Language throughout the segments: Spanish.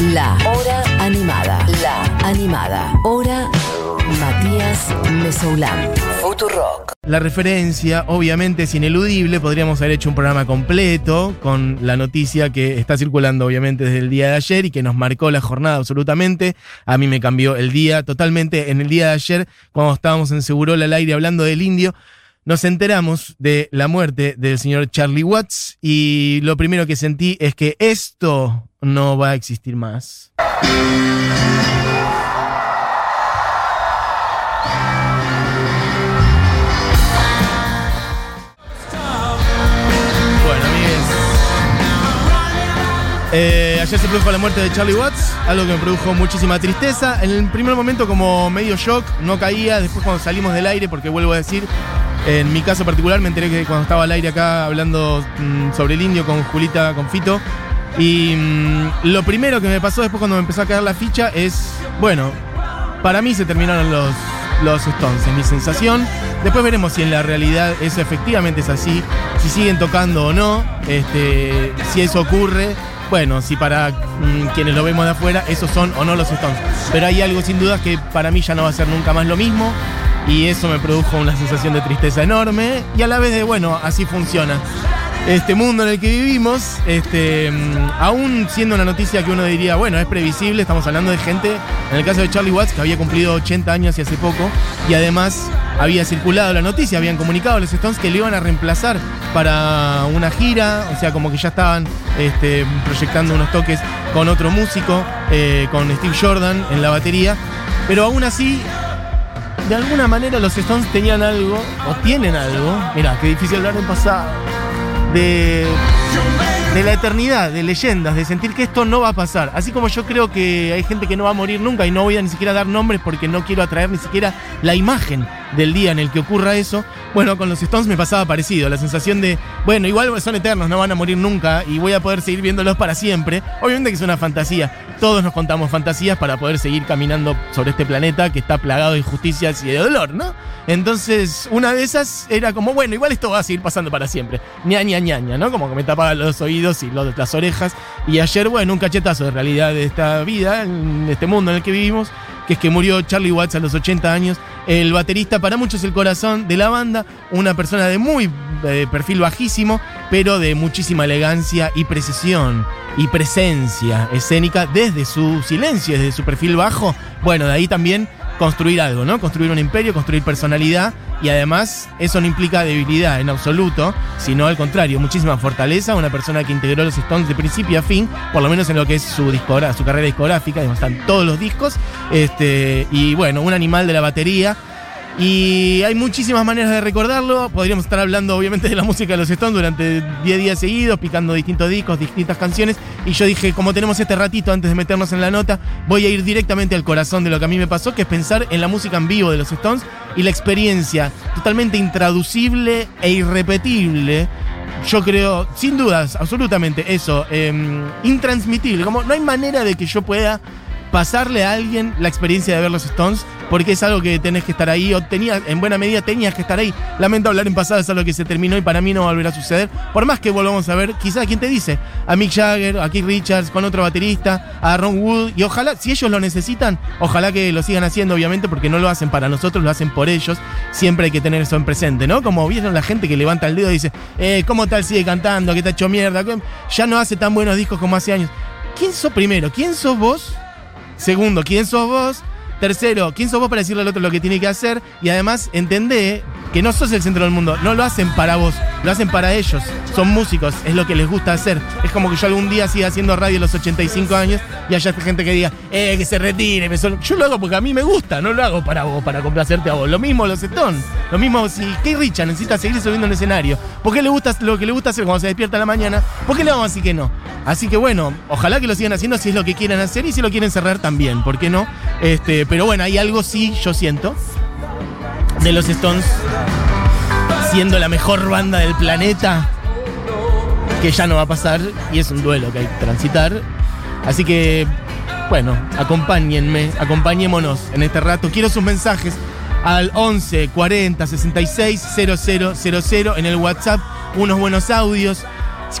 La Hora Animada. La Animada. Hora Matías Mesoulán. Futurock. La referencia, obviamente, es ineludible. Podríamos haber hecho un programa completo con la noticia que está circulando, obviamente, desde el día de ayer y que nos marcó la jornada absolutamente. A mí me cambió el día totalmente. En el día de ayer, cuando estábamos en Segurola al aire hablando del indio, nos enteramos de la muerte del señor Charlie Watts y lo primero que sentí es que esto no va a existir más. Bueno, amigues. Eh, ayer se produjo la muerte de Charlie Watts, algo que me produjo muchísima tristeza. En el primer momento como medio shock, no caía. Después cuando salimos del aire, porque vuelvo a decir, en mi caso particular me enteré que cuando estaba al aire acá hablando mm, sobre el indio con Julita, con Fito. Y mm, lo primero que me pasó después cuando me empezó a caer la ficha es, bueno, para mí se terminaron los, los Stones, es mi sensación. Después veremos si en la realidad eso efectivamente es así, si siguen tocando o no, este, si eso ocurre. Bueno, si para mm, quienes lo vemos de afuera, esos son o no los Stones. Pero hay algo sin duda que para mí ya no va a ser nunca más lo mismo. Y eso me produjo una sensación de tristeza enorme. Y a la vez de, bueno, así funciona este mundo en el que vivimos, este, mm, aún siendo una noticia que uno diría, bueno, es previsible, estamos hablando de gente, en el caso de Charlie Watts, que había cumplido 80 años y hace poco, y además había circulado la noticia, habían comunicado a los Stones que le iban a reemplazar para una gira, o sea, como que ya estaban este, proyectando unos toques con otro músico, eh, con Steve Jordan en la batería, pero aún así de alguna manera los Stones tenían algo, o tienen algo, mira, qué difícil hablar en pasado, de, de la eternidad, de leyendas, de sentir que esto no va a pasar. Así como yo creo que hay gente que no va a morir nunca y no voy a ni siquiera dar nombres porque no quiero atraer ni siquiera la imagen del día en el que ocurra eso. Bueno, con los Stones me pasaba parecido, la sensación de, bueno, igual son eternos, no van a morir nunca y voy a poder seguir viéndolos para siempre. Obviamente que es una fantasía. Todos nos contamos fantasías para poder seguir caminando sobre este planeta que está plagado de injusticias y de dolor, ¿no? Entonces, una de esas era como, bueno, igual esto va a seguir pasando para siempre. ña, ña, ¿no? Como que me tapaba los oídos y las orejas. Y ayer, bueno, un cachetazo de realidad de esta vida, en este mundo en el que vivimos, que es que murió Charlie Watts a los 80 años. El baterista, para muchos el corazón de la banda, una persona de muy eh, perfil bajísimo, pero de muchísima elegancia y precisión y presencia escénica desde su silencio, desde su perfil bajo. Bueno, de ahí también construir algo, ¿no? Construir un imperio, construir personalidad y además eso no implica debilidad en absoluto, sino al contrario, muchísima fortaleza, una persona que integró los Stones de principio a fin, por lo menos en lo que es su, discogra- su carrera discográfica, están todos los discos, este, y bueno, un animal de la batería. Y hay muchísimas maneras de recordarlo. Podríamos estar hablando, obviamente, de la música de los Stones durante 10 días seguidos, picando distintos discos, distintas canciones. Y yo dije, como tenemos este ratito antes de meternos en la nota, voy a ir directamente al corazón de lo que a mí me pasó, que es pensar en la música en vivo de los Stones y la experiencia totalmente intraducible e irrepetible. Yo creo, sin dudas, absolutamente eso, eh, intransmitible. Como no hay manera de que yo pueda pasarle a alguien la experiencia de ver los Stones, porque es algo que tenés que estar ahí, o tenías, en buena medida tenías que estar ahí. Lamento hablar en pasado, es algo que se terminó y para mí no va a suceder. Por más que volvamos a ver, quizás, ¿quién te dice? A Mick Jagger, a Keith Richards, con otro baterista, a Ron Wood, y ojalá, si ellos lo necesitan, ojalá que lo sigan haciendo, obviamente, porque no lo hacen para nosotros, lo hacen por ellos. Siempre hay que tener eso en presente, ¿no? Como vieron la gente que levanta el dedo y dice, eh, ¿cómo tal sigue cantando? ¿Qué está hecho mierda? ¿Qué- Ya no hace tan buenos discos como hace años. ¿Quién sos primero? ¿Quién sos vos? Segundo, ¿quién sos vos? Tercero, ¿quién sos vos para decirle al otro lo que tiene que hacer? Y además, entendé que no sos el centro del mundo. No lo hacen para vos, lo hacen para ellos. Son músicos, es lo que les gusta hacer. Es como que yo algún día siga haciendo radio a los 85 años y haya gente que diga, eh, que se retire. me son-". Yo lo hago porque a mí me gusta, no lo hago para vos, para complacerte a vos. Lo mismo los Stones. Lo mismo si Kate Richard necesita seguir subiendo en el escenario. ¿Por qué le gusta lo que le gusta hacer cuando se despierta en la mañana? ¿Por qué le vamos a decir que no? Así que bueno, ojalá que lo sigan haciendo si es lo que quieren hacer y si lo quieren cerrar también, ¿por qué no? Este, pero bueno, hay algo sí, yo siento, de los Stones siendo la mejor banda del planeta, que ya no va a pasar y es un duelo que hay que transitar. Así que, bueno, acompáñenme, acompañémonos en este rato. Quiero sus mensajes al 11 40 66 000 en el WhatsApp, unos buenos audios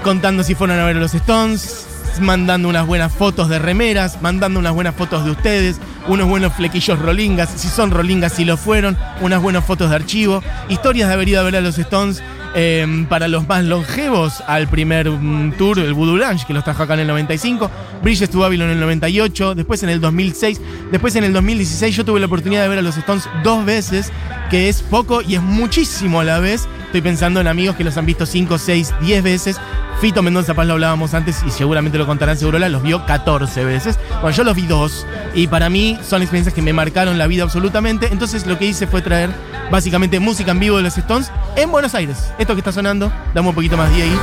contando si fueron a ver a los Stones, mandando unas buenas fotos de remeras, mandando unas buenas fotos de ustedes, unos buenos flequillos rolingas, si son rolingas, si lo fueron, unas buenas fotos de archivo, historias de haber ido a ver a los Stones. eh, para los más longevos, al primer mm, tour, el Voodoo Lounge, que los trajo acá en el 95, Bridges to Babylon en el 98, después en el 2006, después en el 2016 yo tuve la oportunidad de ver a los Stones dos veces, que es poco y es muchísimo a la vez. Estoy pensando en amigos que los han visto 5, 6, 10 veces. Fito Mendoza Paz lo hablábamos antes y seguramente lo contarán Segurola, los vio 14 veces. Bueno, yo los vi dos y para mí son experiencias que me marcaron la vida absolutamente. Entonces lo que hice fue traer básicamente música en vivo de los Stones en Buenos Aires. Esto que está sonando, dame un poquito más de ahí.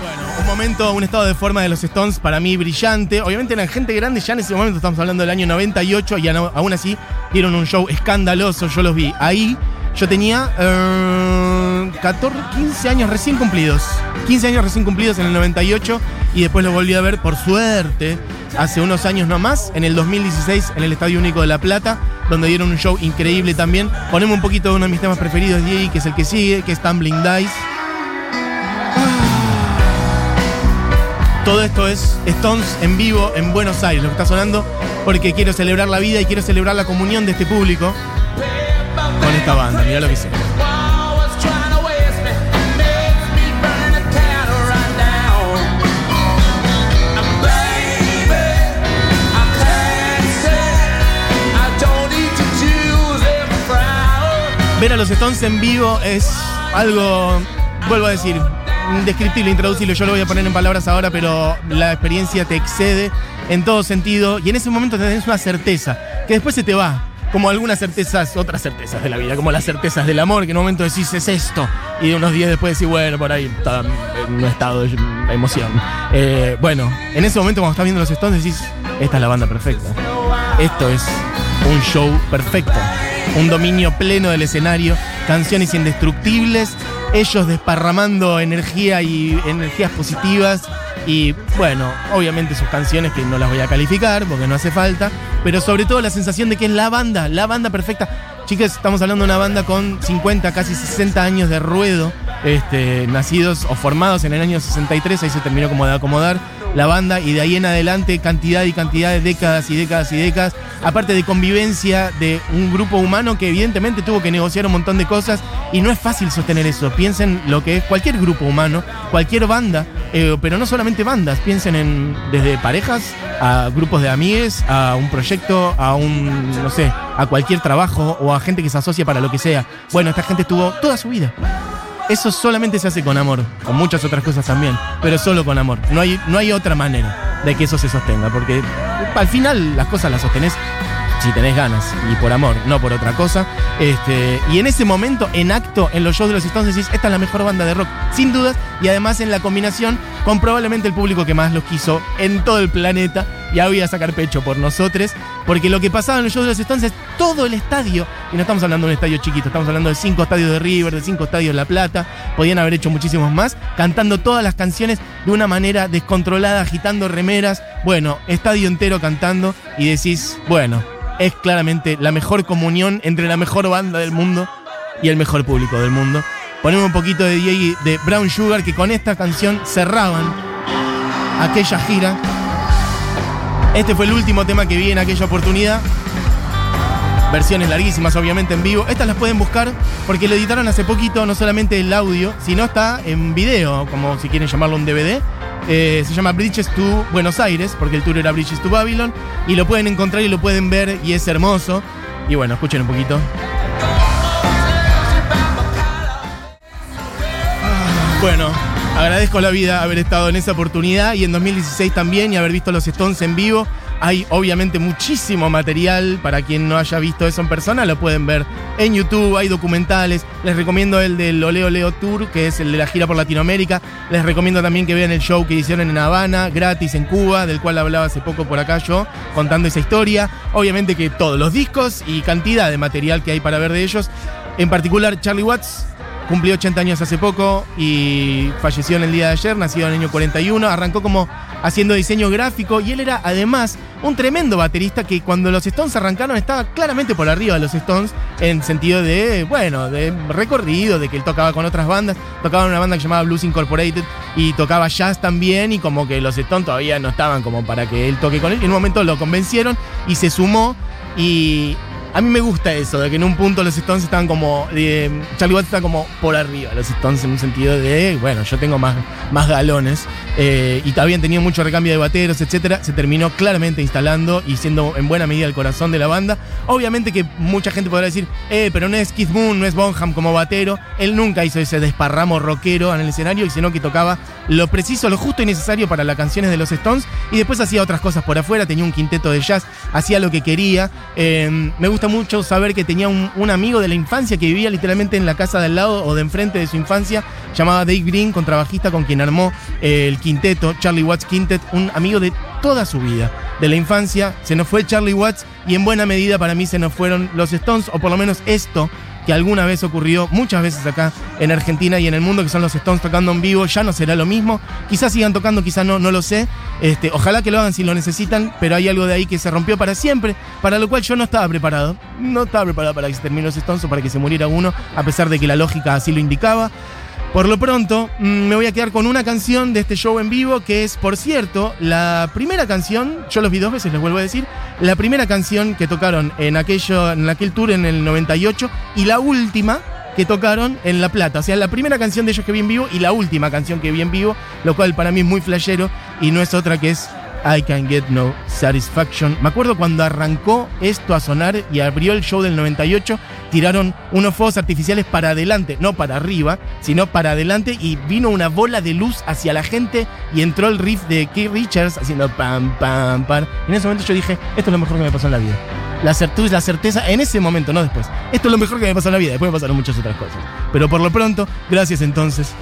Bueno, un momento, un estado de forma de los Stones para mí brillante. Obviamente eran gente grande, ya en ese momento estamos hablando del año 98 y aún así dieron un show escandaloso. Yo los vi ahí. Yo tenía eh, 14, 15 años recién cumplidos. 15 años recién cumplidos en el 98 y después lo volví a ver por suerte hace unos años nomás, en el 2016 en el Estadio Único de La Plata, donde dieron un show increíble también. Ponemos un poquito de uno de mis temas preferidos ahí, que es el que sigue, que es Tumbling Dice. Todo esto es Stones en vivo en Buenos Aires, lo que está sonando, porque quiero celebrar la vida y quiero celebrar la comunión de este público esta. Mirá lo que frown. Ver a los Stones en vivo es algo, vuelvo a decir, indescriptible, intraducible. Yo lo voy a poner en palabras ahora, pero la experiencia te excede en todo sentido y en ese momento tenés una certeza que después se te va. Como algunas certezas, otras certezas de la vida, como las certezas del amor, que en un momento decís es esto, y unos días después decís, bueno, por ahí está en un estado de emoción. Eh, bueno, en ese momento cuando estás viendo los Stones decís, esta es la banda perfecta. Esto es un show perfecto. Un dominio pleno del escenario, canciones indestructibles, ellos desparramando energía y energías positivas. Y bueno, obviamente sus canciones que no las voy a calificar porque no hace falta, pero sobre todo la sensación de que es la banda, la banda perfecta. Chicas, estamos hablando de una banda con 50, casi 60 años de ruedo, este, nacidos o formados en el año 63, ahí se terminó como de acomodar la banda y de ahí en adelante cantidad y cantidad de décadas y décadas y décadas, aparte de convivencia de un grupo humano que evidentemente tuvo que negociar un montón de cosas y no es fácil sostener eso. Piensen lo que es cualquier grupo humano, cualquier banda, eh, pero no solamente bandas, piensen en desde parejas a grupos de amigues, a un proyecto, a un, no sé, a cualquier trabajo o a gente que se asocia para lo que sea. Bueno, esta gente estuvo toda su vida. Eso solamente se hace con amor, con muchas otras cosas también, pero solo con amor. No hay, no hay otra manera de que eso se sostenga, porque al final las cosas las sostenés si tenés ganas y por amor, no por otra cosa. Este, y en ese momento, en acto, en los shows de los Stones, decís, esta es la mejor banda de rock, sin dudas, y además en la combinación con probablemente el público que más los quiso en todo el planeta, y ahora voy a sacar pecho por nosotros, porque lo que pasaba en los shows de los Stones es todo el estadio, y no estamos hablando de un estadio chiquito, estamos hablando de cinco estadios de River, de cinco estadios de La Plata, podían haber hecho muchísimos más, cantando todas las canciones de una manera descontrolada, agitando remeras, bueno, estadio entero cantando, y decís, bueno, es claramente la mejor comunión entre la mejor banda del mundo y el mejor público del mundo. Ponemos un poquito de DJ de Brown Sugar que con esta canción cerraban aquella gira. Este fue el último tema que vi en aquella oportunidad. Versiones larguísimas, obviamente, en vivo. Estas las pueden buscar porque lo editaron hace poquito, no solamente el audio, sino está en video, como si quieren llamarlo un DVD. Eh, se llama Bridges to Buenos Aires, porque el tour era Bridges to Babylon. Y lo pueden encontrar y lo pueden ver, y es hermoso. Y bueno, escuchen un poquito. Bueno, agradezco la vida haber estado en esa oportunidad y en 2016 también y haber visto los Stones en vivo. Hay obviamente muchísimo material para quien no haya visto eso en persona, lo pueden ver en YouTube, hay documentales. Les recomiendo el del Oleo Leo Tour, que es el de la gira por Latinoamérica. Les recomiendo también que vean el show que hicieron en Habana, gratis en Cuba, del cual hablaba hace poco por acá yo, contando esa historia. Obviamente que todos los discos y cantidad de material que hay para ver de ellos. En particular, Charlie Watts cumplió 80 años hace poco y falleció en el día de ayer, nacido en el año 41. Arrancó como haciendo diseño gráfico y él era además un tremendo baterista que cuando los Stones arrancaron estaba claramente por arriba de los Stones en sentido de, bueno, de recorrido, de que él tocaba con otras bandas, tocaba en una banda que llamaba Blues Incorporated y tocaba jazz también y como que los Stones todavía no estaban como para que él toque con él y en un momento lo convencieron y se sumó y a mí me gusta eso, de que en un punto los Stones estaban como. Charlie Watts está como por arriba, los Stones en un sentido de, bueno, yo tengo más, más galones. eh, y también tenía mucho recambio de bateros, etcétera. Se terminó claramente instalando y siendo en buena medida el corazón de la banda. Obviamente que mucha gente podrá decir, eh, pero no es Keith Moon, no es Bonham como batero. Él nunca hizo ese desparramo rockero en el escenario, sino que tocaba lo preciso, lo justo y necesario para las canciones de los Stones. Y después hacía otras cosas por afuera, tenía un quinteto de jazz, hacía lo que quería. Eh, me gusta mucho saber que tenía un, amigo de la infancia que vivía literalmente en la casa de al lado o de enfrente de su infancia, llamaba Dave Green, contrabajista con quien armó eh, el quinteto, Charlie Watts Quintet, un amigo de toda su vida, de la infancia. Se nos fue Charlie Watts y en buena medida para mí se nos fueron los Stones, o por lo menos esto que alguna vez ocurrió muchas veces acá en Argentina y en el mundo, que son los Stones tocando en vivo, ya no será lo mismo. Quizás sigan tocando, quizás no, no lo sé. Este, ojalá que lo hagan si lo necesitan, pero hay algo de ahí que se rompió para siempre, para lo cual yo no estaba preparado. No estaba preparado para que se termine los Stones o para que se muriera uno, a pesar de que la lógica así lo indicaba. Por lo pronto, mm, me voy a quedar con una canción de este show en vivo, que es, por cierto, la primera canción, yo los vi dos veces, les vuelvo a decir, la primera canción que tocaron en, aquello, en aquel tour en el 98 y la última que tocaron en La Plata. O sea, la primera canción de ellos que vi en vivo y la última canción que vi en vivo, lo cual para mí es muy flashero y no es otra que es I Can Get No Satisfaction. Me acuerdo cuando arrancó esto a sonar y abrió el show del 98, tiraron unos fuegos artificiales para adelante, no para arriba, sino para adelante y vino una bola de luz hacia la gente y entró el riff de Keith Richards haciendo pam, pam, pam. En ese momento yo dije, esto es lo mejor que me pasó en la vida. La certeza, la certeza, en ese momento, no después. Esto es lo mejor que me pasó en la vida. Después me pasaron muchas otras cosas. Pero por lo pronto, gracias entonces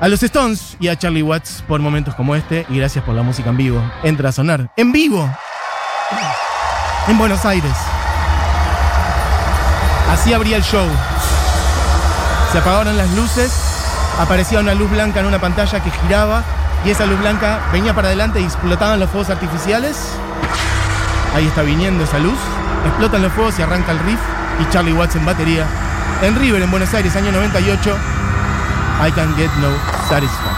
a los Stones y a Charlie Watts por momentos como este. Y gracias por la música en vivo. Entra a sonar en vivo en Buenos Aires. Así abría el show. Se apagaron las luces, aparecía una luz blanca en una pantalla que giraba y esa luz blanca venía para adelante y explotaban los fuegos artificiales. Ahí está viniendo esa luz. Explotan los fuegos y arranca el riff y Charlie Watts en batería. En River, en Buenos Aires, año 98. I can get no satisfaction.